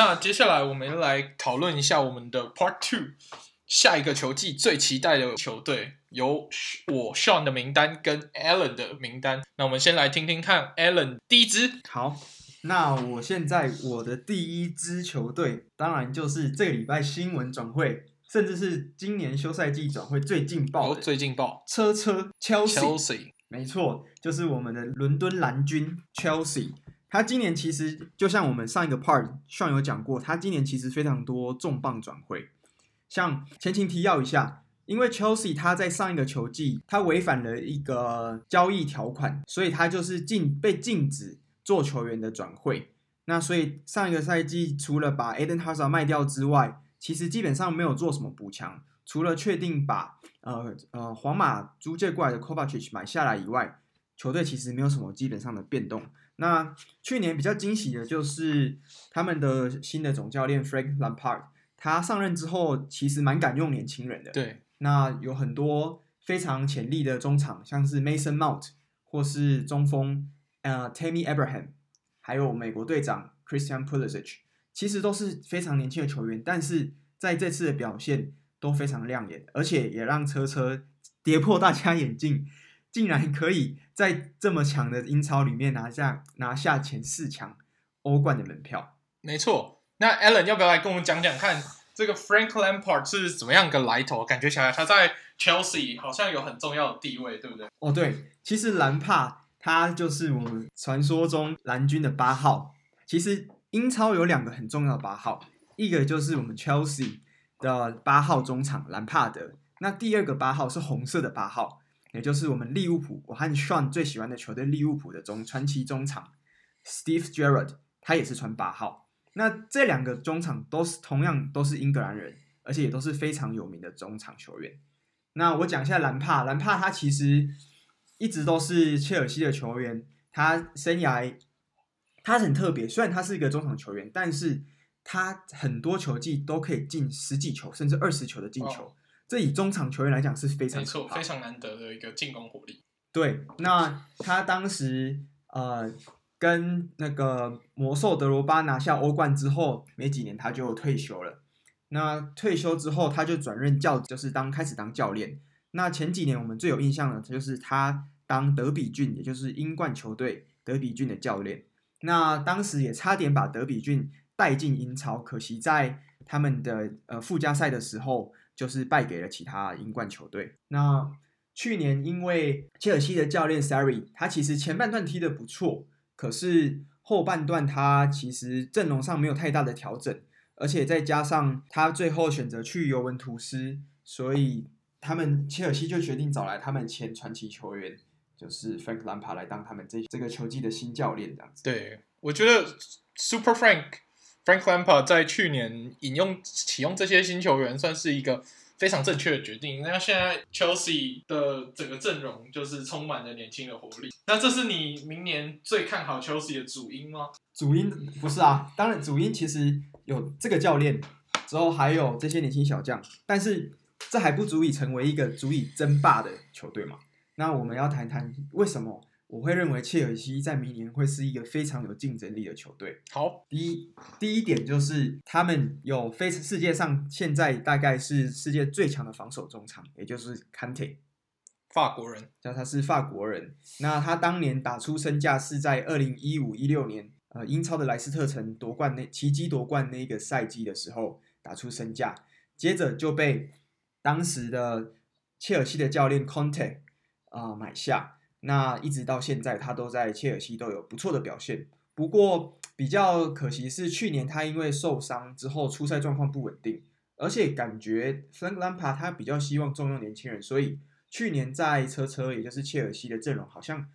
好，那接下来我们来讨论一下我们的 Part Two，下一个球季最期待的球队，由我 Sean 的名单跟 Alan 的名单。那我们先来听听看 Alan 第一支。好，那我现在我的第一支球队，当然就是这个礼拜新闻转会，甚至是今年休赛季转会最劲爆的，最劲爆，车车 Chelsea。Chelsea 没错，就是我们的伦敦蓝军 Chelsea。他今年其实就像我们上一个 part 上有讲过，他今年其实非常多重磅转会。像前情提要一下，因为 Chelsea 他在上一个球季他违反了一个交易条款，所以他就是禁被禁止做球员的转会。那所以上一个赛季除了把 Eden Hazard 卖掉之外，其实基本上没有做什么补强。除了确定把呃呃皇马租借过来的 Kovacic 买下来以外，球队其实没有什么基本上的变动。那去年比较惊喜的就是他们的新的总教练 Frank Lampard，他上任之后其实蛮敢用年轻人的。对，那有很多非常潜力的中场，像是 Mason Mount 或是中锋呃 Tammy Abraham，还有美国队长 Christian Pulisic，其实都是非常年轻的球员，但是在这次的表现。都非常亮眼，而且也让车车跌破大家眼镜，竟然可以在这么强的英超里面拿下拿下前四强欧冠的门票。没错，那 Alan 要不要来跟我们讲讲看，这个 Frank Lampard 是怎么样个来头？感觉起来他在 Chelsea 好像有很重要的地位，对不对？哦，对，其实兰帕他就是我们传说中蓝军的八号。其实英超有两个很重要的八号，一个就是我们 Chelsea。的八号中场兰帕德，那第二个八号是红色的八号，也就是我们利物浦，我和 Sean 最喜欢的球队利物浦的中传奇中场 Steve Gerrard，他也是穿八号。那这两个中场都是同样都是英格兰人，而且也都是非常有名的中场球员。那我讲一下兰帕，兰帕他其实一直都是切尔西的球员，他生涯他很特别，虽然他是一个中场球员，但是。他很多球技都可以进十几球，甚至二十球的进球，哦，这以中场球员来讲是非常没错，非常难得的一个进攻火力。对，那他当时呃跟那个魔兽德罗巴拿下欧冠之后，没几年他就退休了。那退休之后，他就转任教，就是当开始当教练。那前几年我们最有印象的，就是他当德比郡，也就是英冠球队德比郡的教练。那当时也差点把德比郡。带进英超，可惜在他们的呃附加赛的时候，就是败给了其他英冠球队。那去年因为切尔西的教练 Sarri，他其实前半段踢得不错，可是后半段他其实阵容上没有太大的调整，而且再加上他最后选择去尤文图斯，所以他们切尔西就决定找来他们前传奇球员，就是 Frank Lampard 来当他们这这个球季的新教练，这样子。对，我觉得 Super Frank。Frank Lampard 在去年引用启用这些新球员，算是一个非常正确的决定。那现在 Chelsea 的整个阵容就是充满了年轻的活力。那这是你明年最看好 Chelsea 的主因吗？主因不是啊，当然主因其实有这个教练，之后还有这些年轻小将，但是这还不足以成为一个足以争霸的球队嘛。那我们要谈谈为什么？我会认为切尔西在明年会是一个非常有竞争力的球队。好，第一第一点就是他们有非世界上现在大概是世界最强的防守中场，也就是 Kante，法国人，叫他是法国人。那他当年打出身价是在二零一五一六年，呃，英超的莱斯特城夺冠那奇迹夺冠那个赛季的时候打出身价，接着就被当时的切尔西的教练 Conte 啊、呃、买下。那一直到现在，他都在切尔西都有不错的表现。不过比较可惜是，去年他因为受伤之后出赛状况不稳定，而且感觉 Frank Lampard 他比较希望重用年轻人，所以去年在车车也就是切尔西的阵容好像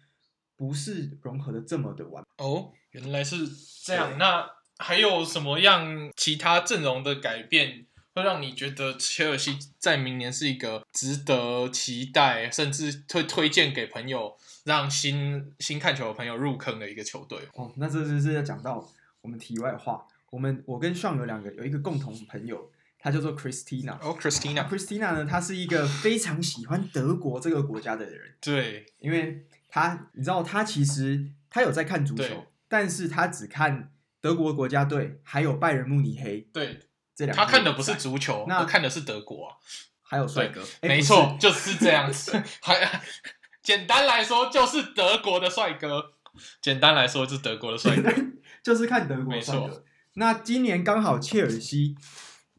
不是融合的这么的完。哦，原来是这样。那还有什么样其他阵容的改变？会让你觉得切尔西在明年是一个值得期待，甚至推推荐给朋友，让新新看球的朋友入坑的一个球队。哦，那这就是要讲到我们题外话。我们我跟 Sean 有两个有一个共同朋友，他叫做 Christina。哦，Christina。Christina 呢，他是一个非常喜欢德国这个国家的人。对，因为他你知道，他其实他有在看足球，但是他只看。德国国家队，还有拜仁慕尼黑。对，这两他看的不是足球，那他看的是德国啊。还有帅哥，没错，就是这样子。还简单来说，就是德国的帅哥。简单来说，就是德国的帅哥，就是看德国帅哥。没错。那今年刚好切尔西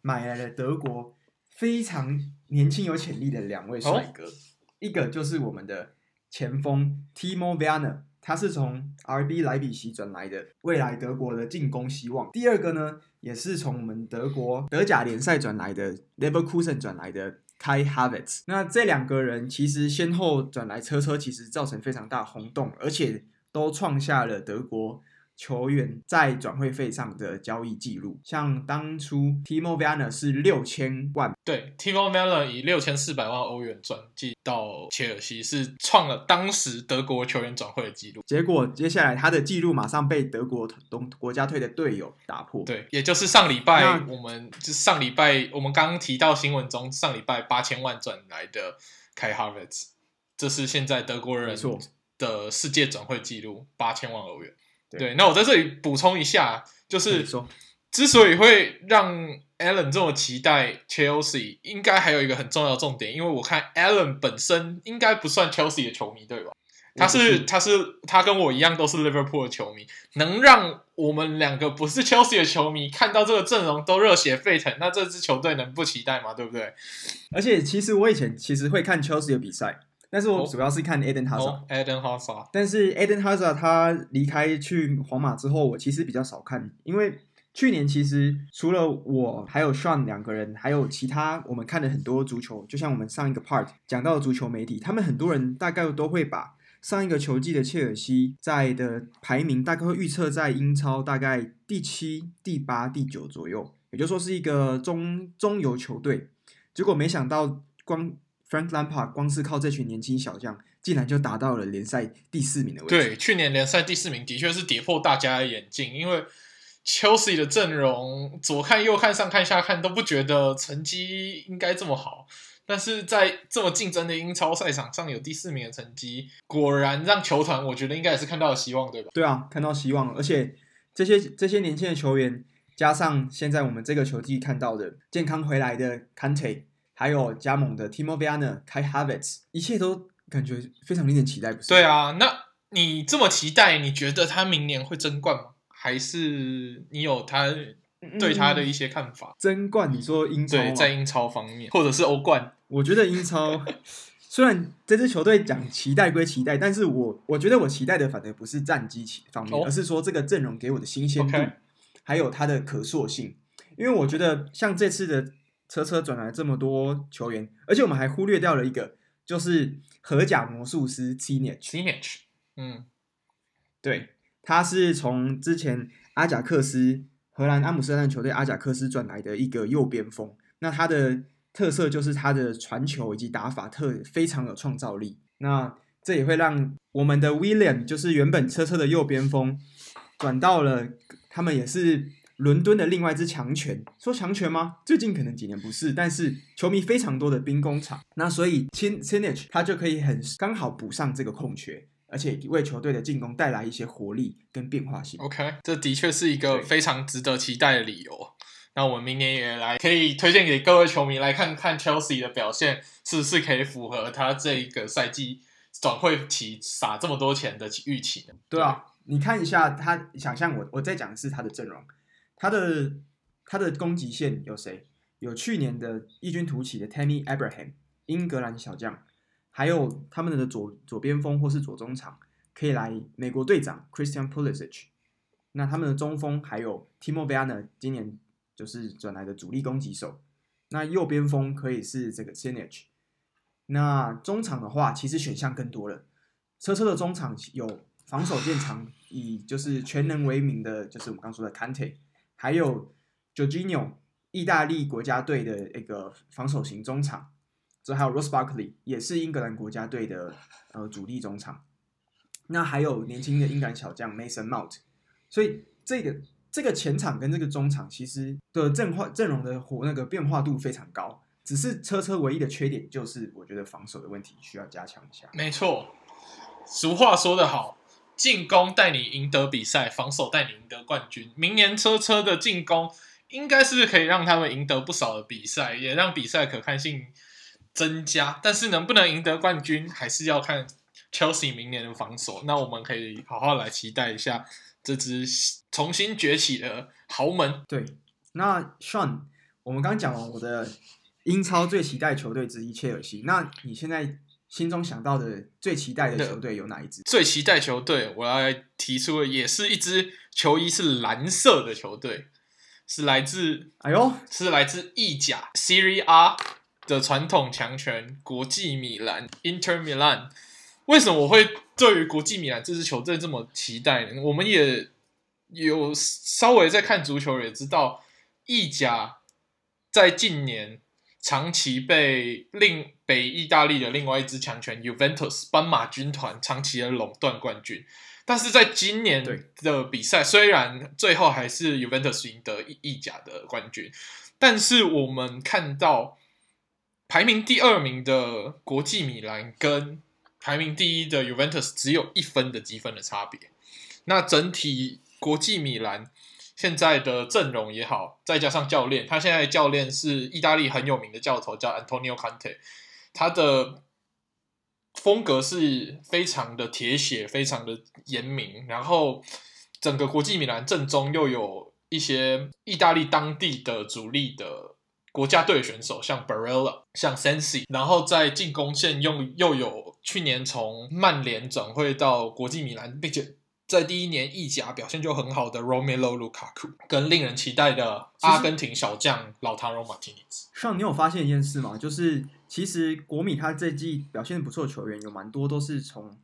买来了德国非常年轻有潜力的两位帅哥，哦、一个就是我们的前锋 Timo Werner，他是从 RB 莱比锡转来的，未来德国的进攻希望。第二个呢，也是从我们德国德甲联赛转来的 Leverkusen 转来的 Kai Havertz。那这两个人其实先后转来车车，其实造成非常大轰动，而且都创下了德国。球员在转会费上的交易记录，像当初 Timo Werner 是六千万，对，Timo Werner 以六千四百万欧元转寄到切尔西，是创了当时德国球员转会的记录。结果接下来他的记录马上被德国东国家队的队友打破。对，也就是上礼拜我们就上礼拜我们刚刚提到新闻中上礼拜八千万转来的 Kai Havertz，这是现在德国人的世界转会记录八千万欧元。对，那我在这里补充一下，就是之所以会让 Alan 这么期待 Chelsea，应该还有一个很重要的重点，因为我看 Alan 本身应该不算 Chelsea 的球迷，对吧？他是，他是，他跟我一样都是 Liverpool 的球迷，能让我们两个不是 Chelsea 的球迷看到这个阵容都热血沸腾，那这支球队能不期待吗？对不对？而且，其实我以前其实会看 Chelsea 的比赛。但是我主要是看 Eden Hazard，Eden Hazard。但是 Eden Hazard 他离开去皇马之后，我其实比较少看，因为去年其实除了我还有 Sean 两个人，还有其他我们看了很多足球，就像我们上一个 part 讲到的足球媒体，他们很多人大概都会把上一个球季的切尔西在的排名大概会预测在英超大概第七、第八、第九左右，也就是说是一个中中游球队，结果没想到光。Frank Lampard 光是靠这群年轻小将，竟然就达到了联赛第四名的位置。对，去年联赛第四名的确是跌破大家的眼镜，因为 Chelsea 的阵容左看右看上看下看都不觉得成绩应该这么好，但是在这么竞争的英超赛场上有第四名的成绩，果然让球团我觉得应该也是看到了希望，对吧？对啊，看到希望，而且这些这些年轻的球员，加上现在我们这个球季看到的健康回来的 Kante。还有加盟的 Timo Werner、Kai Havertz，一切都感觉非常令人期待，不是？对啊，那你这么期待，你觉得他明年会争冠吗？还是你有他对他的一些看法？争冠，你说英超？对，在英超方面，或者是欧冠？我觉得英超 虽然这支球队讲期待归期待，但是我我觉得我期待的反而不是战绩方面，哦、而是说这个阵容给我的新鲜度.还有它的可塑性。因为我觉得像这次的。车车转来这么多球员，而且我们还忽略掉了一个，就是荷甲魔术师 Teenage，嗯，对，他是从之前阿贾克斯荷兰阿姆斯特丹球队阿贾克斯转来的一个右边锋。那他的特色就是他的传球以及打法特非常有创造力。那这也会让我们的 William，就是原本车车的右边锋，转到了他们也是。伦敦的另外一支强权，说强权吗？最近可能几年不是，但是球迷非常多的兵工厂，那所以 Teenage 他就可以很刚好补上这个空缺，而且为球队的进攻带来一些活力跟变化性。OK，这的确是一个非常值得期待的理由。那我们明年也来可以推荐给各位球迷来看看 Chelsea 的表现是不是可以符合他这一个赛季转会期撒这么多钱的预期呢？对啊，你看一下他，想象我我在讲的是他的阵容。他的他的攻击线有谁？有去年的异军突起的 Tammy Abraham，英格兰小将，还有他们的左左边锋或是左中场可以来美国队长 Christian Pulisic。那他们的中锋还有 Timo Werner，今年就是转来的主力攻击手。那右边锋可以是这个 Teenage。那中场的话，其实选项更多了。车车的中场有防守见长，以就是全能为名的，就是我们刚说的 Kante。还有 Jorginho，意大利国家队的一个防守型中场，这还有 Ross Barkley，也是英格兰国家队的呃主力中场。那还有年轻的英格兰小将 Mason Mount，所以这个这个前场跟这个中场其实的阵化阵容的活那个变化度非常高，只是车车唯一的缺点就是我觉得防守的问题需要加强一下。没错，俗话说得好。进攻带你赢得比赛，防守带你赢得冠军。明年车车的进攻应该是可以让他们赢得不少的比赛，也让比赛可看性增加。但是能不能赢得冠军，还是要看 Chelsea 明年的防守。那我们可以好好来期待一下这支重新崛起的豪门。对，那 Sean，我们刚讲完我的英超最期待球队之一切尔西，那你现在？心中想到的最期待的球队有哪一支？最期待球队，我要来提出的也是一支球衣是蓝色的球队，是来自哎呦，是来自意甲 Serie A 的传统强权国际米兰 Inter Milan。为什么我会对于国际米兰这支球队这么期待呢？我们也有稍微在看足球，也知道意甲在近年。长期被另北意大利的另外一支强权 Juventus 斑马军团长期的垄断冠军，但是在今年的比赛，虽然最后还是 Juventus 赢得意甲的冠军，但是我们看到排名第二名的国际米兰跟排名第一的 Juventus 只有一分的积分的差别，那整体国际米兰。现在的阵容也好，再加上教练，他现在教练是意大利很有名的教头，叫 Antonio Conte，他的风格是非常的铁血，非常的严明。然后整个国际米兰阵中又有一些意大利当地的主力的国家队选手，像 Barella，像 Sensi，然后在进攻线又又有去年从曼联转会到国际米兰，并且。在第一年意甲表现就很好的 Romelu Lukaku，跟令人期待的阿根廷小将老塔罗马提尼斯。上，你有发现一件事吗？就是其实国米他这季表现不错的球员有蛮多都是从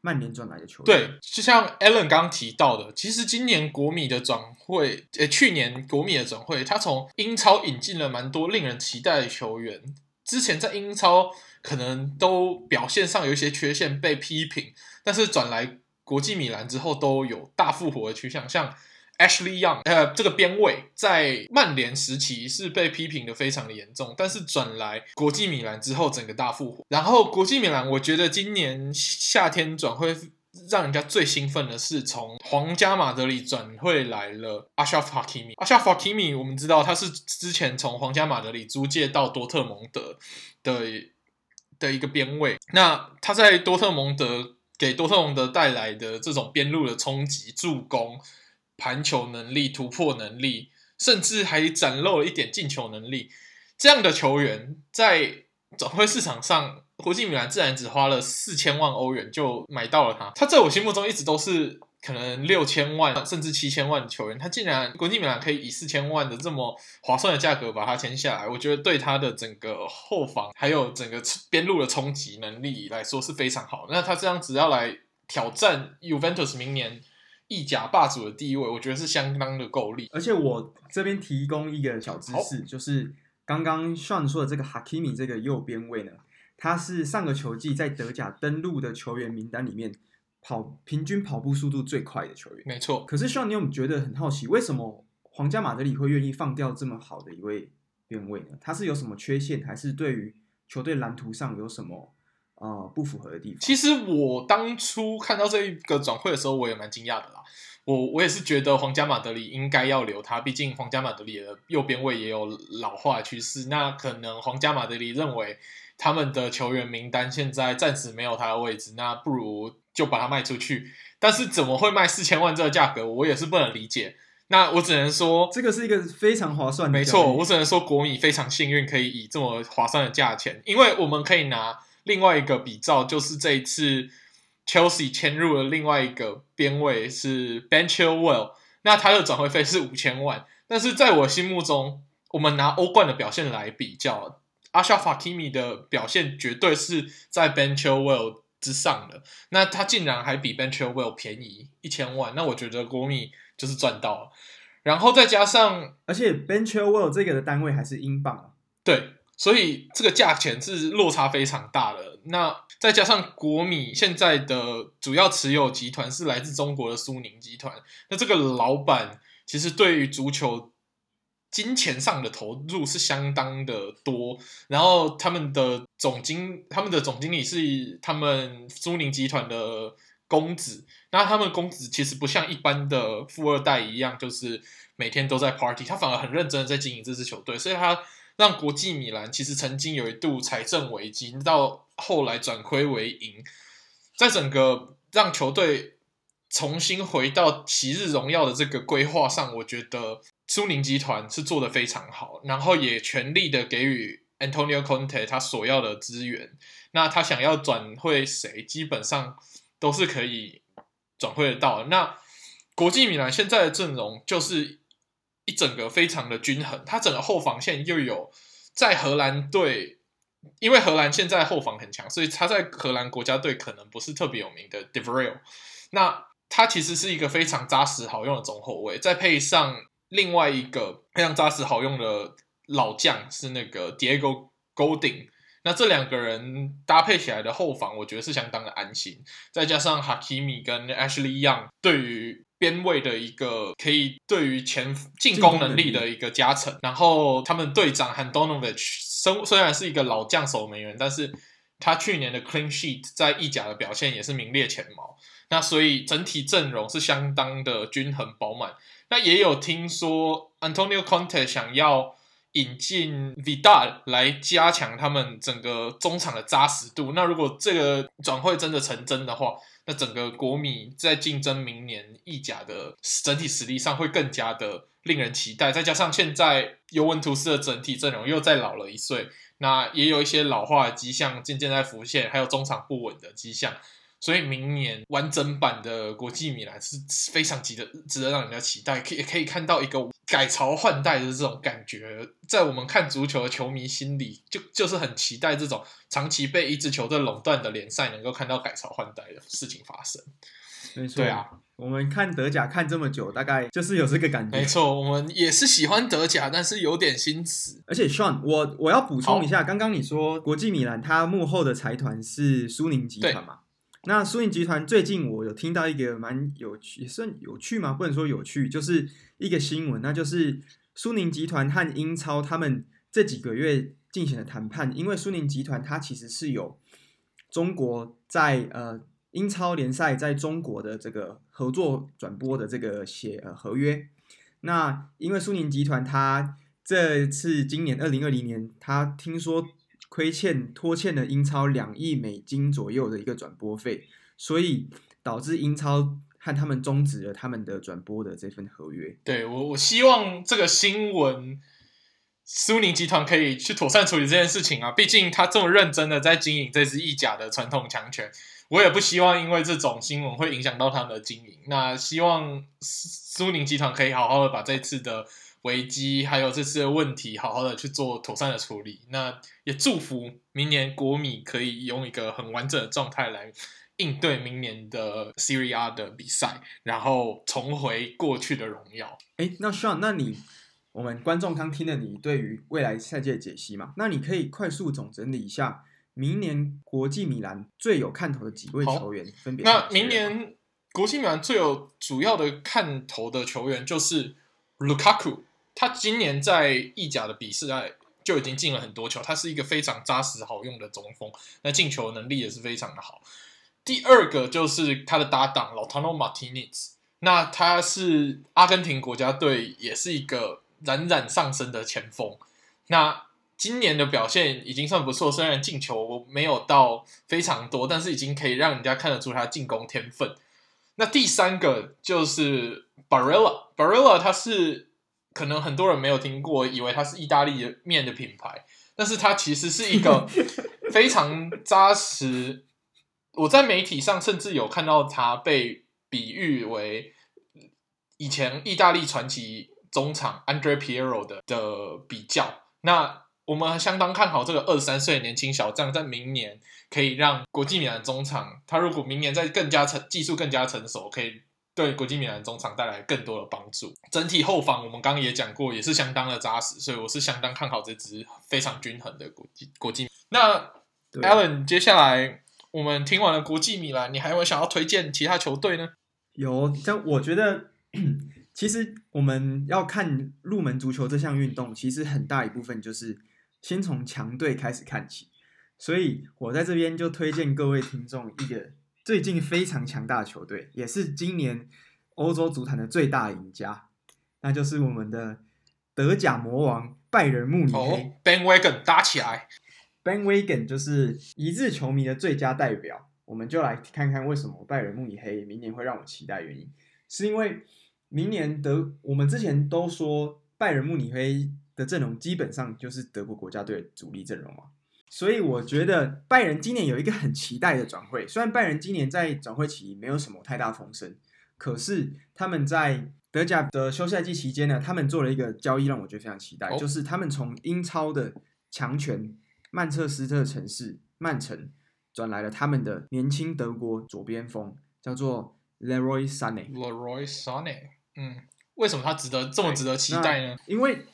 曼联转来的球员。对，就像 Alan 刚提到的，其实今年国米的转会，呃，去年国米的转会，他从英超引进了蛮多令人期待的球员。之前在英超可能都表现上有一些缺陷被批评，但是转来。国际米兰之后都有大复活的趋向，像 Ashley Young，呃，这个边卫在曼联时期是被批评的非常的严重，但是转来国际米兰之后，整个大复活。然后国际米兰，我觉得今年夏天转会让人家最兴奋的是从皇家马德里转会来了 Ashraf Hakimi。Ashraf Hakimi，我们知道他是之前从皇家马德里租借到多特蒙德的的一个边卫，那他在多特蒙德。给多特蒙德带来的这种边路的冲击、助攻、盘球能力、突破能力，甚至还展露了一点进球能力，这样的球员在转会市场上，国际米兰自然只花了四千万欧元就买到了他。他在我心目中一直都是。可能六千万甚至七千万的球员，他竟然国际米兰可以以四千万的这么划算的价格把他签下来，我觉得对他的整个后防还有整个边路的冲击能力来说是非常好。那他这样子要来挑战 Juventus 明年意甲霸主的地位，我觉得是相当的够力。而且我这边提供一个小知识，就是刚刚算出的这个 Hakimi 这个右边卫呢，他是上个球季在德甲登陆的球员名单里面。跑平均跑步速度最快的球员，没错。可是希望你有没有觉得很好奇，为什么皇家马德里会愿意放掉这么好的一位边卫呢？他是有什么缺陷，还是对于球队蓝图上有什么呃不符合的地方？其实我当初看到这一个转会的时候，我也蛮惊讶的啦。我我也是觉得皇家马德里应该要留他，毕竟皇家马德里的右边位也有老化趋势。那可能皇家马德里认为他们的球员名单现在暂时没有他的位置，那不如。就把它卖出去，但是怎么会卖四千万这个价格，我也是不能理解。那我只能说，这个是一个非常划算的。没错，我只能说国米非常幸运，可以以这么划算的价钱，因为我们可以拿另外一个比照，就是这一次 Chelsea 签入了另外一个边位是 Ben Chilwell，那他的转会费是五千万，但是在我心目中，我们拿欧冠的表现来比较，Achraf Hakimi 的表现绝对是在 Ben Chilwell 之上的，那他竟然还比 Ben Chilwell 便宜一千万，那我觉得国米就是赚到了。然后再加上，而且 Ben Chilwell 这个的单位还是英镑啊，对，所以这个价钱是落差非常大的。那再加上国米现在的主要持有集团是来自中国的苏宁集团，那这个老板其实对于足球。金钱上的投入是相当的多，然后他们的总经，他们的总经理是他们苏宁集团的公子。那他们公子其实不像一般的富二代一样，就是每天都在 party，他反而很认真的在经营这支球队，所以他让国际米兰其实曾经有一度财政危机，到后来转亏为盈，在整个让球队重新回到昔日荣耀的这个规划上，我觉得苏宁集团是做得非常好，然后也全力的给予 Antonio Conte 他所要的资源。那他想要转会谁，基本上都是可以转会得到。那国际米兰现在的阵容就是一整个非常的均衡，他整个后防线又有在荷兰队，因为荷兰现在后防很强，所以他在荷兰国家队可能不是特别有名的 De Vrij。那他其实是一个非常扎实好用的中后卫，再配上另外一个非常扎实好用的老将是那个 Diego Golding 那这两个人搭配起来的后防，我觉得是相当的安心。再加上 Hakimi 跟 Ashley Young 对于边位的一个可以对于前进攻能力的一个加成，然后他们队长 Handanovic 虽虽然是一个老将守门员，但是他去年的 Clean Sheet 在意甲的表现也是名列前茅。那所以整体阵容是相当的均衡饱满。那也有听说 Antonio Conte 想要引进 Vidal 来加强他们整个中场的扎实度。那如果这个转会真的成真的话，那整个国米在竞争明年意甲的整体实力上会更加的令人期待。再加上现在尤文图斯的整体阵容又再老了一岁，那也有一些老化的迹象渐渐在浮现，还有中场不稳的迹象。所以明年完整版的国际米兰是非常值得值得让人家期待，可以可以看到一个改朝换代的这种感觉，在我们看足球的球迷心里，就就是很期待这种长期被一支球队垄断的联赛能够看到改朝换代的事情发生。没错，对啊，我们看德甲看这么久，大概就是有这个感觉。没错，我们也是喜欢德甲，但是有点心死。而且，Sean，我我要补充一下，刚刚你说国际米兰它幕后的财团是苏宁集团嘛？那苏宁集团最近我有听到一个蛮有趣，也算有趣吗？不能说有趣，就是一个新闻，那就是苏宁集团和英超他们这几个月进行了谈判，因为苏宁集团它其实是有中国在呃英超联赛在中国的这个合作转播的这个协呃合约。那因为苏宁集团它这次今年二零二零年，它听说。亏欠拖欠了英超两亿美金左右的一个转播费，所以导致英超和他们终止了他们的转播的这份合约。对，我，我希望这个新闻，苏宁集团可以去妥善处理这件事情啊！毕竟他这么认真的在经营这支意甲的传统强权，我也不希望因为这种新闻会影响到他们的经营。那希望苏宁集团可以好好的把这次的。危机还有这次的问题，好好的去做妥善的处理。那也祝福明年国米可以用一个很完整的状态来应对明年的 Serie A 的比赛，然后重回过去的荣耀。哎，那 Sean，那你我们观众刚听了你对于未来赛季的解析嘛？那你可以快速总整理一下明年国际米兰最有看头的几位球员，分别。那明年国际米兰最有主要的看头的球员就是 Lukaku。他今年在意甲的比赛就已经进了很多球，他是一个非常扎实好用的中锋，那进球能力也是非常的好。第二个就是他的搭档 Lautaro Martinez，那他是阿根廷国家队也是一个冉冉上升的前锋，那今年的表现已经算不错，虽然进球没有到非常多，但是已经可以让人家看得出他进攻天分。那第三个就是 Barilla，Barilla 他是。可能很多人没有听过，以为它是意大利的面的品牌，但是它其实是一个 非常扎实。我在媒体上甚至有看到它被比喻为以前意大利传奇中场 Andre Pirlo 的的比较。那我们相当看好这个二十三岁的年轻小将，在明年可以让国际米兰中场，他如果明年再更加成技术更加成熟，可以。对国际米兰中场带来更多的帮助。整体后防我们刚刚也讲过，也是相当的扎实，所以我是相当看好这支非常均衡的国际国际。那 Alan，接下来我们听完了国际米兰，你还有想要推荐其他球队呢？有，但我觉得其实我们要看入门足球这项运动，其实很大一部分就是先从强队开始看起。所以我在这边就推荐各位听众一个最近非常强大的球队，也是今年欧洲足坛的最大赢家，那就是我们的德甲魔王拜仁慕尼黑。哦，Bandwagon 打起来，Bandwagon 就是一日球迷的最佳代表。我们就来看看为什么拜仁慕尼黑明年会让我期待原因，是因为明年德我们之前都说拜仁慕尼黑的阵容基本上就是德国国家队的主力阵容嘛。所以我觉得拜仁今年有一个很期待的转会，虽然拜仁今年在转会期没有什么太大风声，可是他们在德甲的休赛季期间呢，他们做了一个交易，让我觉得非常期待，就是他们从英超的强权曼彻斯特城市曼城转来了他们的年轻德国左边锋，叫做 Leroy Sané。Leroy Sané，嗯，为什么他值得这么值得期待呢？因为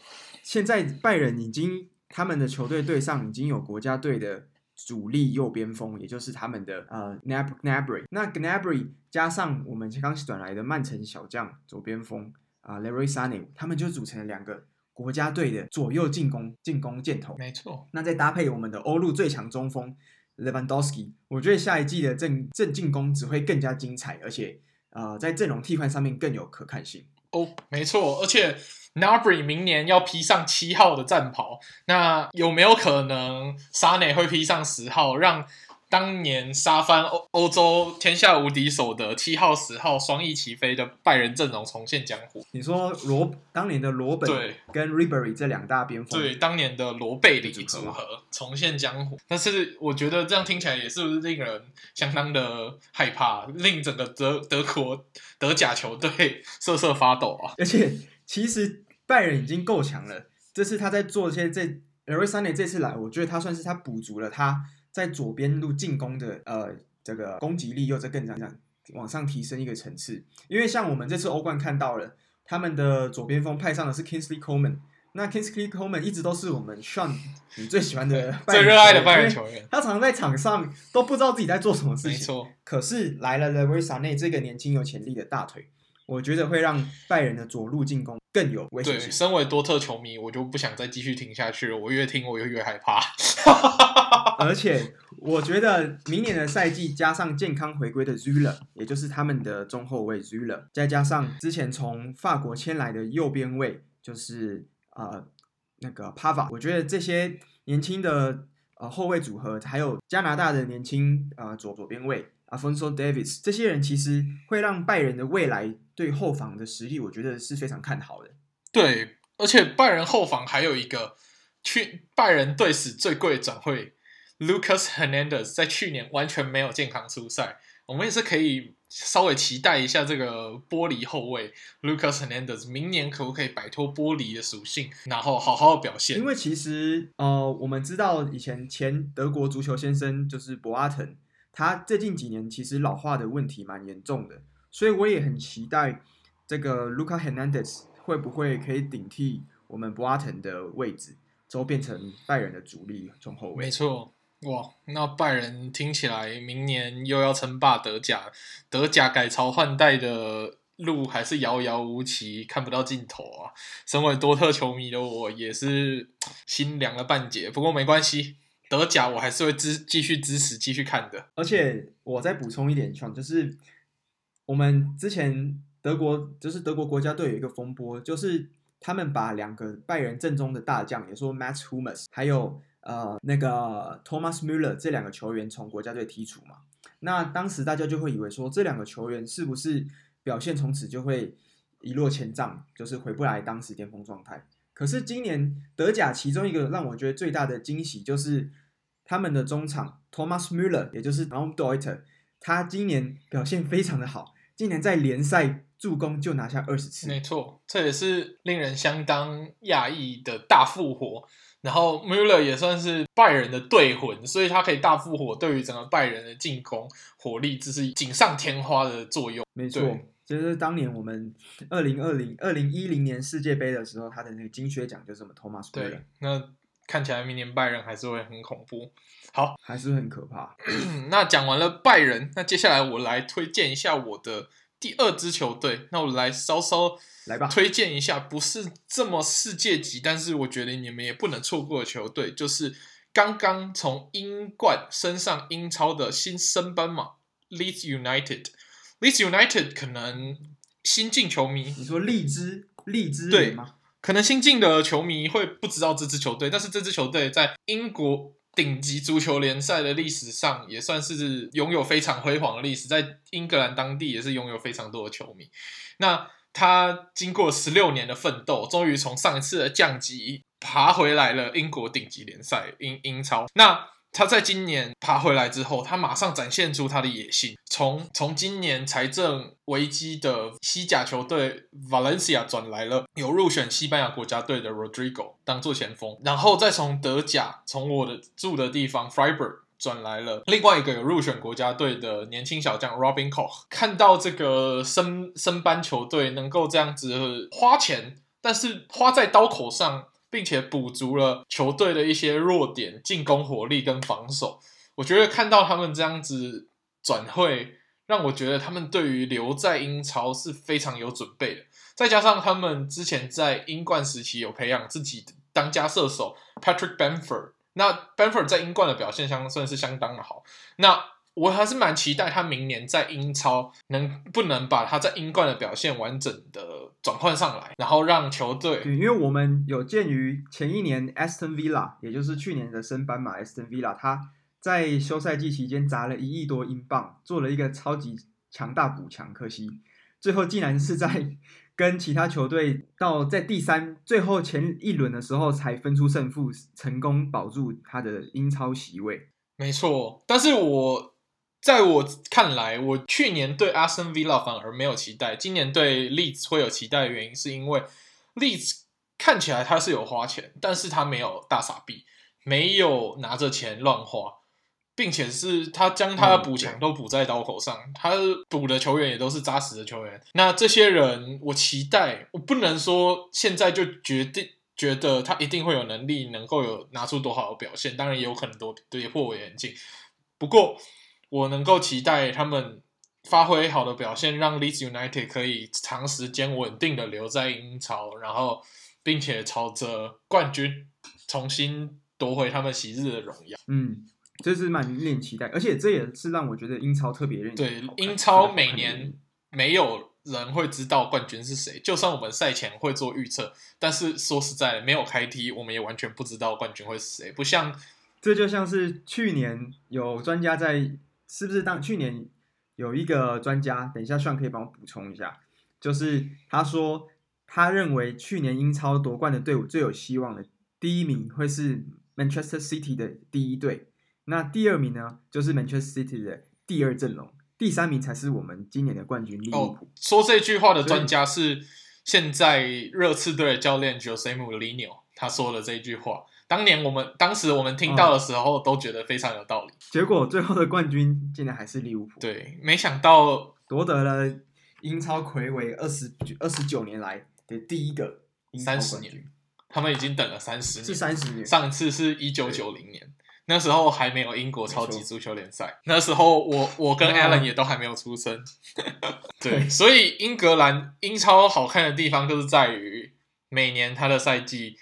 现在拜仁已经。他们的球队队上已经有国家队的主力右边锋，也就是他们的呃 Gnabry。那 Gnabry 加上我们刚转来的曼城小将左边锋啊 Leroy Sané，他们就组成了两个国家队的左右进攻进攻箭头。没错。那再搭配我们的欧陆最强中锋 Lewandowski，我觉得下一季的正正进攻只会更加精彩，而且呃在阵容替换上面更有可看性。哦，没错，而且。Gnabry 明年要披上七号的战袍，那有没有可能 Sané 会披上十号，让当年杀翻欧欧洲天下无敌手的七号、十号双翼齐飞的拜仁阵容重现江湖？你说罗当年的罗本对跟 Ribery 这两大边锋，对当年的罗贝里组合重现江湖，但是我觉得这样听起来也是不是令人相当的害怕，令整个德德国德甲球队瑟瑟发抖啊！而且。其实拜仁已经够强了，这次他在做一些这 Leroy Sané 这次来，我觉得他算是他补足了他在左边路进攻的呃这个攻击力，又在更这样往上提升一个层次。因为像我们这次欧冠看到了，他们的左边锋派上的是 Kingsley Coleman 那 Kingsley Coleman 一直都是我们 Sean 你最喜欢的 最热爱的拜仁球员，他常常在场上都不知道自己在做什么事情，没错。可是来了 Leroy Sané 这个年轻有潜力的大腿。我觉得会让拜仁的左路进攻更有威胁性。对，身为多特球迷，我就不想再继续听下去了。我越听，我就越害怕。而且，我觉得明年的赛季加上健康回归的 Süle，也就是他们的中后卫 Süle，再加上之前从法国签来的右边卫，就是呃那个 Pavard，我觉得这些年轻的呃后卫组合，还有加拿大的年轻呃左左边卫。Alphonso Davies 这些人其实会让拜仁的未来对后防的实力，我觉得是非常看好的。对，而且拜仁后防还有一个去拜仁队史最贵的转会，Lucas Hernandez 在去年完全没有健康出赛，我们也是可以稍微期待一下这个玻璃后卫 Lucas Hernandez 明年可不可以摆脱玻璃的属性，然后好好的表现。因为其实呃，我们知道以前前德国足球先生就是博阿滕。他最近几年其实老化的问题蛮严重的，所以我也很期待这个 Lucas Hernandez 会不会可以顶替我们博阿滕的位置，之后变成拜仁的主力中后卫。没错，哇，那拜仁听起来明年又要称霸德甲，德甲改朝换代的路还是遥遥无期，看不到尽头啊！身为多特球迷的我也是心凉了半截，不过没关系。德甲我还是会支继续支持继续看的，而且我再补充一点，就是我们之前德国就是德国国家队有一个风波，就是他们把两个拜仁阵中的大将，也说 m a t Hummels 还有呃那个 Thomas Müller 这两个球员从国家队剔除嘛，那当时大家就会以为说这两个球员是不是表现从此就会一落千丈，就是回不来当时巅峰状态。可是今年德甲其中一个让我觉得最大的惊喜就是。他们的中场 Thomas Müller，也就是 Raum Deuter，他今年表现非常的好，今年在联赛助攻就拿下二十次。没错，这也是令人相当讶异的大复活。然后 Müller 也算是拜仁的队魂，所以他可以大复活，对于整个拜仁的进攻火力，这是锦上添花的作用。没错，就是当年我们二零二零二零一零年世界杯的时候，他的那个金靴奖就是我们 Thomas Müller。对，那。看起来明年拜仁还是会很恐怖，好，还是很可怕。那讲完了拜仁，那接下来我来推荐一下我的第二支球队。那我来稍稍来吧，推荐一下不是这么世界级，但是我觉得你们也不能错过的球队，就是刚刚从英冠升上英超的新升班马 Leeds United。Leeds United 可能新进球迷，你说荔枝，荔枝对吗？可能新进的球迷会不知道这支球队，但是这支球队在英国顶级足球联赛的历史上也算是拥有非常辉煌的历史，在英格兰当地也是拥有非常多的球迷。那他经过十六年的奋斗，终于从上一次的降级爬回来了英国顶级联赛英英超。那他在今年爬回来之后，他马上展现出他的野心。从从今年财政危机的西甲球队 Valencia 转来了有入选西班牙国家队的 Rodrigo 当做前锋，然后再从德甲从我的住的地方 Freiburg 转来了另外一个有入选国家队的年轻小将 Robin Koch。看到这个升升班球队能够这样子花钱，但是花在刀口上。并且补足了球队的一些弱点，进攻火力跟防守。我觉得看到他们这样子转会，让我觉得他们对于留在英超是非常有准备的。再加上他们之前在英冠时期有培养自己的当家射手 Patrick Bamford，那 Bamford 在英冠的表现相算是相当的好。那我还是蛮期待他明年在英超能不能把他在英冠的表现完整的转换上来，然后让球队。因为我们有鉴于前一年 Aston Villa，也就是去年的升班马 Aston Villa，他在休赛季期间砸了一亿多英镑，做了一个超级强大补强，可惜最后竟然是在跟其他球队到在第三最后前一轮的时候才分出胜负，成功保住他的英超席位。没错，但是我。在我看来，我去年对阿森维拉反而没有期待，今年对利兹会有期待的原因，是因为利兹看起来他是有花钱，但是他没有大傻逼，没有拿着钱乱花，并且是他将他的补强都补在刀口上，嗯、他补的球员也都是扎实的球员。那这些人，我期待，我不能说现在就决定觉得他一定会有能力能够有拿出多好的表现，当然也有可能都跌破我眼镜，不过。我能够期待他们发挥好的表现，让 Leeds United 可以长时间稳定的留在英超，然后并且朝着冠军重新夺回他们昔日的荣耀。嗯，这是蛮令人期待，而且这也是让我觉得英超特别认真。对，英超每年没有人会知道冠军是谁，就算我们赛前会做预测，但是说实在的，没有开踢，我们也完全不知道冠军会是谁。不像，这就像是去年有专家在。是不是当去年有一个专家，等一下算可以帮我补充一下，就是他说他认为去年英超夺冠的队伍最有希望的第一名会是 Manchester City 的第一队，那第二名呢就是 Manchester City 的第二阵容，第三名才是我们今年的冠军利物浦。说这句话的专家是现在热刺队的教练 Jose Mourinho，他说了这句话。当年我们当时我们听到的时候都觉得非常有道理，结果最后的冠军竟然还是利物浦。对，没想到夺得了英超魁违二十二十九年来的第一个三十年，他们已经等了三十年，是三十年。上次是一九九零年，那时候还没有英国超级足球联赛，那时候我我跟 Alan 也都还没有出生。对，所以英格兰英超好看的地方就是在于。每年他的赛季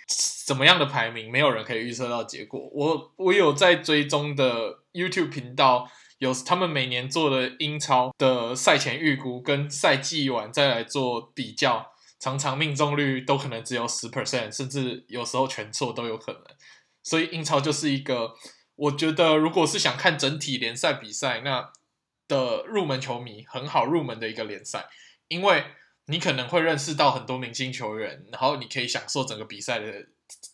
怎么样的排名，没有人可以预测到结果。我我有在追踪的 YouTube 频道，有他们每年做的英超的赛前预估，跟赛季完再来做比较，常常命中率都可能只有十 percent，甚至有时候全错都有可能。所以英超就是一个，我觉得如果是想看整体联赛比赛，那的入门球迷很好入门的一个联赛，因为。你可能会认识到很多明星球员，然后你可以享受整个比赛的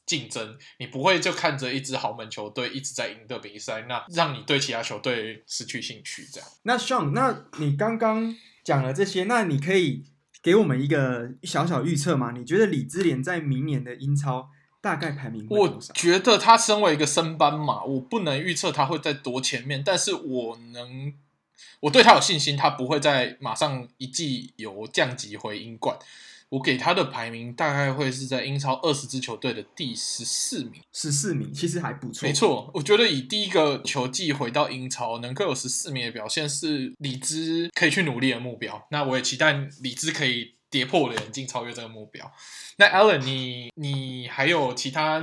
竞争，你不会就看着一支豪门球队一直在赢得比赛，那让你对其他球队失去兴趣。这样。那 Sean，那你刚刚讲了这些，那你可以给我们一个小小预测吗？你觉得李智联在明年的英超大概排名？我觉得他身为一个升班马，我不能预测他会在多前面，但是我能。我对他有信心，他不会在马上一季有降级回英冠。我给他的排名大概会是在英超二十支球队的第十四名。十四名其实还不错。没错，我觉得以第一个球季回到英超能够有十四名的表现，是李兹可以去努力的目标。那我也期待李兹可以跌破我的眼镜，超越这个目标。那 Alan，你你还有其他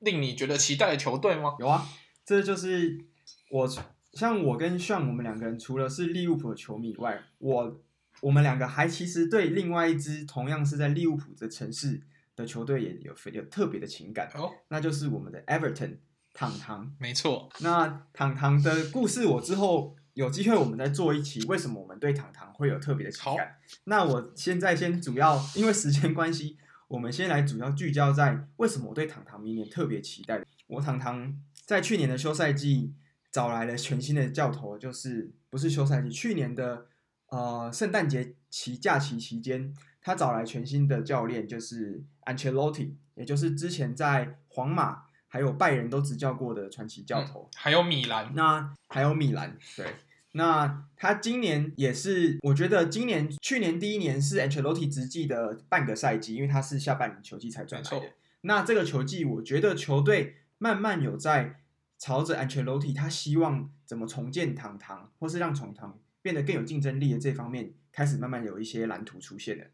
令你觉得期待的球队吗？有啊，这就是我。像我跟 Sean，我们两个人除了是利物浦的球迷以外，我我们两个还其实对另外一支同样是在利物浦的城市的球队也有有特别的情感哦，那就是我们的 Everton 糖糖。没错，那糖糖的故事我之后有机会我们再做一期，为什么我们对糖糖会有特别的情感？那我现在先主要因为时间关系，我们先来主要聚焦在为什么我对糖糖明年特别期待。我糖糖在去年的休赛季。找来了全新的教头，就是不是休赛季，去年的呃圣诞节期假期期间，他找来全新的教练，就是 Ancelotti，也就是之前在皇马还有拜仁都执教过的传奇教头，嗯、还有米兰，那还有米兰，对，那他今年也是，我觉得今年去年第一年是 Ancelotti 执教的半个赛季，因为他是下半年球季才转来的，那这个球季我觉得球队慢慢有在。朝着 Ancelotti 他希望怎么重建堂堂，或是让糖糖变得更有竞争力的这方面，开始慢慢有一些蓝图出现了。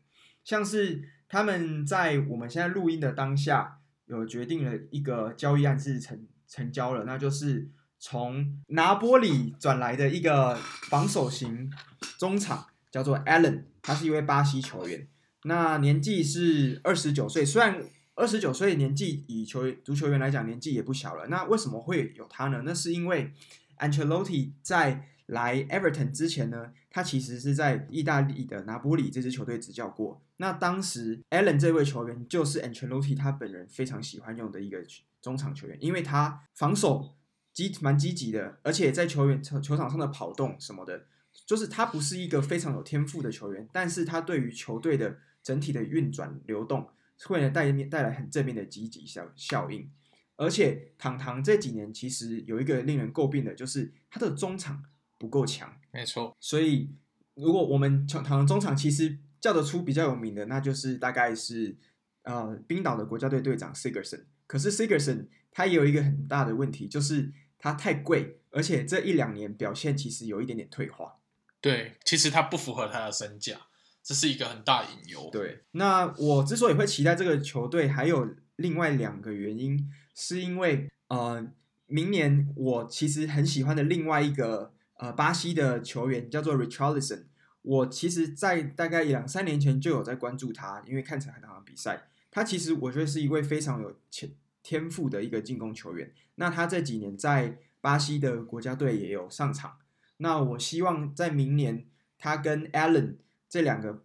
像是他们在我们现在录音的当下，有决定了一个交易案是成成交了，那就是从拿波里转来的一个防守型中场，叫做 Allen，他是一位巴西球员，那年纪是二十九岁，虽然。二十九岁年纪，以球员足球员来讲，年纪也不小了。那为什么会有他呢？那是因为 Ancelotti 在来 Everton 之前呢，他其实是在意大利的拿波里这支球队执教过。那当时 Allen 这位球员就是 Ancelotti 他本人非常喜欢用的一个中场球员，因为他防守积蛮积极的，而且在球员球球场上的跑动什么的，就是他不是一个非常有天赋的球员，但是他对于球队的整体的运转流动。会呢带带来很正面的积极效效应，而且糖糖这几年其实有一个令人诟病的，就是他的中场不够强。没错，所以如果我们糖糖中场其实叫得出比较有名的，那就是大概是呃冰岛的国家队队长 Sigurdsson。可是 Sigurdsson 他也有一个很大的问题，就是他太贵，而且这一两年表现其实有一点点退化。对，其实他不符合他的身价。这是一个很大隐忧。对，那我之所以会期待这个球队，还有另外两个原因，是因为呃，明年我其实很喜欢的另外一个呃巴西的球员叫做 Richarlison。我其实，在大概两三年前就有在关注他，因为看成很多场比赛。他其实我觉得是一位非常有潜天赋的一个进攻球员。那他这几年在巴西的国家队也有上场。那我希望在明年他跟 Allen。这两个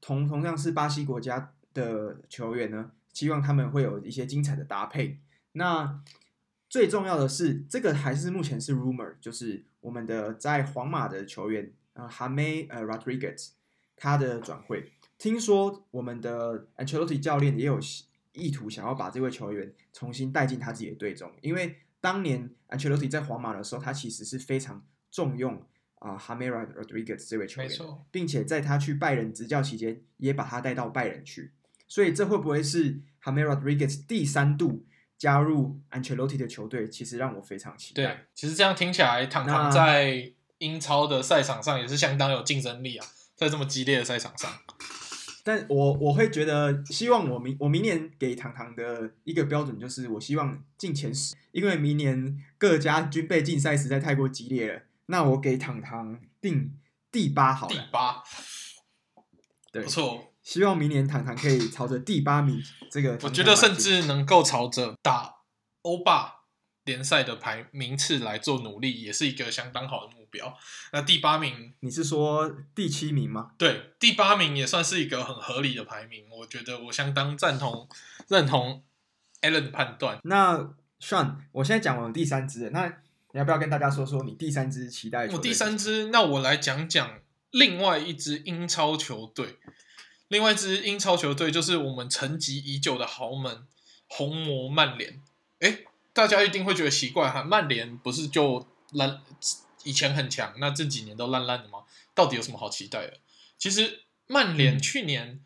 同同样是巴西国家的球员呢，希望他们会有一些精彩的搭配。那最重要的是，这个还是目前是 rumor，就是我们的在皇马的球员呃，James 呃 Rodriguez 他的转会。听说我们的 Ancelotti 教练也有意图想要把这位球员重新带进他自己的队中，因为当年 Ancelotti 在皇马的时候，他其实是非常重用。啊，哈梅 Rodriguez 这位球员，并且在他去拜仁执教期间，也把他带到拜仁去。所以这会不会是哈梅 Rodriguez 第三度加入安切洛蒂的球队？其实让我非常期待。对，其实这样听起来，糖糖在英超的赛场上也是相当有竞争力啊，在这么激烈的赛场上。但我我会觉得，希望我明我明年给糖糖的一个标准就是，我希望进前十，因为明年各家军备竞赛实在太过激烈了。那我给糖糖定第八好了。第八，对，不错。希望明年糖糖可以朝着第八名这个。我觉得甚至能够朝着打欧霸联赛的排名次来做努力，也是一个相当好的目标。那第八名，你是说第七名吗？对，第八名也算是一个很合理的排名。我觉得我相当赞同认同 Allen 的判断。那 Sean，我现在讲完第三支，那。你要不要跟大家说说你第三支期待？我第三支，那我来讲讲另外一支英超球队。另外一支英超球队就是我们沉寂已久的豪门红魔曼联。诶，大家一定会觉得奇怪哈，曼联不是就烂，以前很强，那这几年都烂烂的吗？到底有什么好期待的？其实曼联去年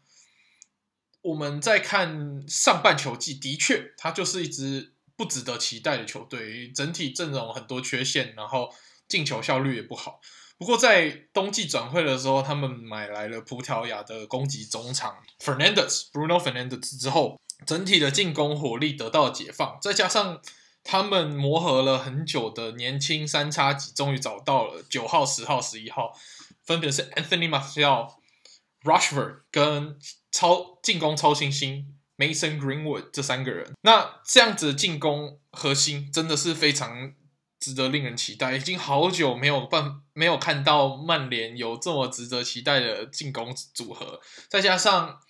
我们在看上半球季，的确，它就是一支。不值得期待的球队，整体阵容很多缺陷，然后进球效率也不好。不过在冬季转会的时候，他们买来了葡萄牙的攻击中场 Fernandes，Bruno Fernandes 之后，整体的进攻火力得到了解放。再加上他们磨合了很久的年轻三叉戟终于找到了九号、十号、十一号，分别是 Anthony Martial、Rushford 跟超进攻超新星 Mason Greenwood 这三个人。那这样子的进攻核心真的是非常值得令人期待。已经好久没有办没有看到曼联有这么值得期待的进攻组合，再加上。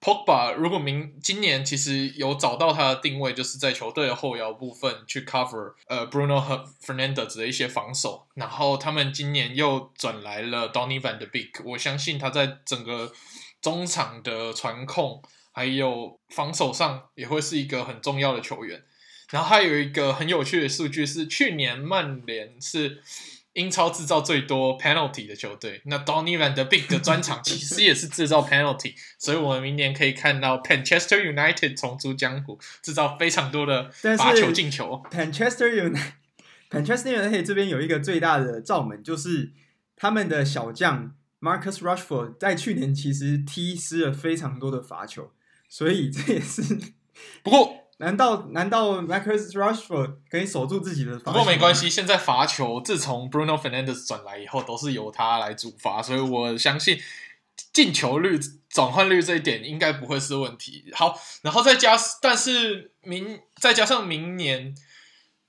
Pogba 如果明今年其实有找到他的定位，就是在球队的后腰部分去 cover 呃 Bruno 和 Fernandez 的一些防守，然后他们今年又转来了 Donny van de Beek，我相信他在整个中场的传控还有防守上也会是一个很重要的球员。然后还有一个很有趣的数据是，去年曼联是。英超制造最多 penalty 的球队，那 Donny van de Beek 的专长其实也是制造 penalty，所以我们明年可以看到 Manchester United 重出江湖，制造非常多的罚球进球。Manchester United，Manchester United 这边有一个最大的罩门，就是他们的小将 Marcus Rushford 在去年其实踢失了非常多的罚球，所以这也是不过。难道难道 Marcus Rashford 可以守住自己的？不过没关系，现在罚球自从 Bruno Fernandes 转来以后，都是由他来主罚，所以我相信进球率、转换率这一点应该不会是问题。好，然后再加，但是明再加上明年。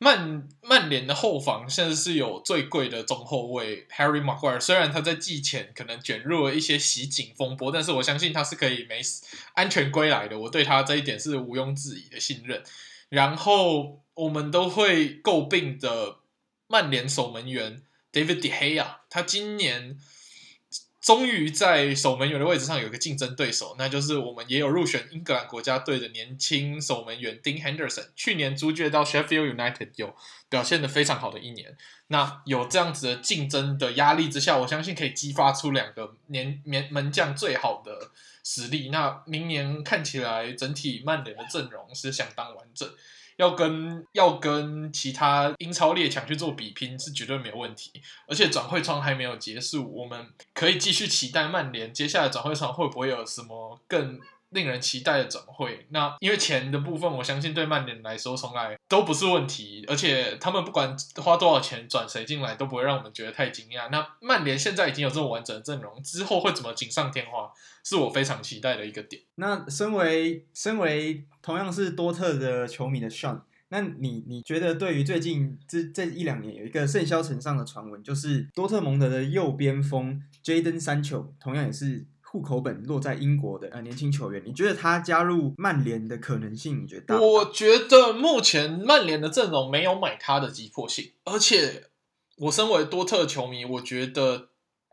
曼曼联的后防现在是有最贵的中后卫 Harry Maguire，虽然他在季前可能卷入了一些袭警风波，但是我相信他是可以没死安全归来的。我对他这一点是毋庸置疑的信任。然后我们都会诟病的曼联守门员 David De Gea，他今年。终于在守门员的位置上有一个竞争对手，那就是我们也有入选英格兰国家队的年轻守门员 Dean Henderson。去年租借到 Sheffield United 有表现的非常好的一年。那有这样子的竞争的压力之下，我相信可以激发出两个年年门将最好的实力。那明年看起来整体曼联的阵容是相当完整。要跟要跟其他英超列强去做比拼是绝对没有问题，而且转会窗还没有结束，我们可以继续期待曼联接下来转会窗会不会有什么更令人期待的转会。那因为钱的部分，我相信对曼联来说从来都不是问题，而且他们不管花多少钱转谁进来都不会让我们觉得太惊讶。那曼联现在已经有这么完整的阵容，之后会怎么锦上添花，是我非常期待的一个点。那身为身为同样是多特的球迷的 Sean，那你你觉得对于最近这这一两年有一个甚嚣尘上的传闻，就是多特蒙德的右边锋 Jaden 三球同样也是户口本落在英国的呃年轻球员，你觉得他加入曼联的可能性你觉得大？我觉得目前曼联的阵容没有买他的急迫性，而且我身为多特球迷，我觉得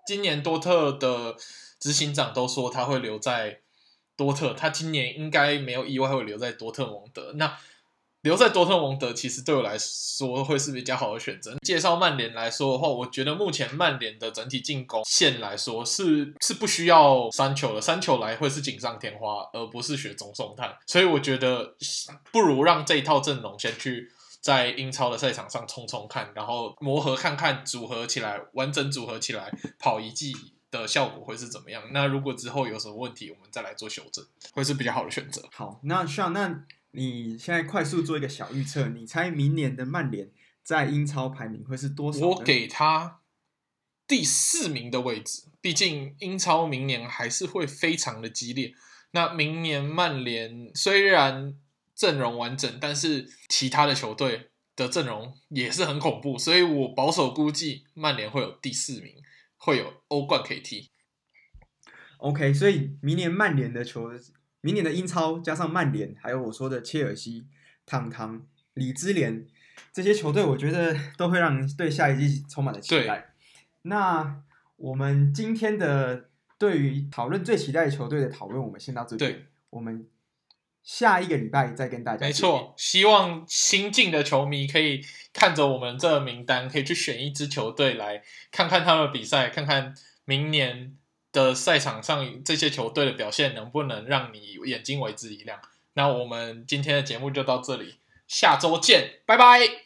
今年多特的执行长都说他会留在。多特，他今年应该没有意外会留在多特蒙德。那留在多特蒙德，其实对我来说会是比较好的选择。介绍曼联来说的话，我觉得目前曼联的整体进攻线来说是是不需要三球的，三球来会是锦上添花，而不是雪中送炭。所以我觉得不如让这一套阵容先去在英超的赛场上冲冲看，然后磨合看看组合起来，完整组合起来跑一季。的效果会是怎么样？那如果之后有什么问题，我们再来做修正，会是比较好的选择。好，那像那你现在快速做一个小预测，你猜明年的曼联在英超排名会是多少？我给他第四名的位置，毕竟英超明年还是会非常的激烈。那明年曼联虽然阵容完整，但是其他的球队的阵容也是很恐怖，所以我保守估计曼联会有第四名。会有欧冠可以踢，OK，所以明年曼联的球，明年的英超加上曼联，还有我说的切尔西、汤汤、李兹联这些球队，我觉得都会让对下一季充满了期待。那我们今天的对于讨论最期待的球队的讨论，我们先到这里。对，我们。下一个礼拜再跟大家。没错，希望新进的球迷可以看着我们这个名单，可以去选一支球队来看看他们的比赛，看看明年的赛场上这些球队的表现能不能让你眼睛为之一亮。那我们今天的节目就到这里，下周见，拜拜。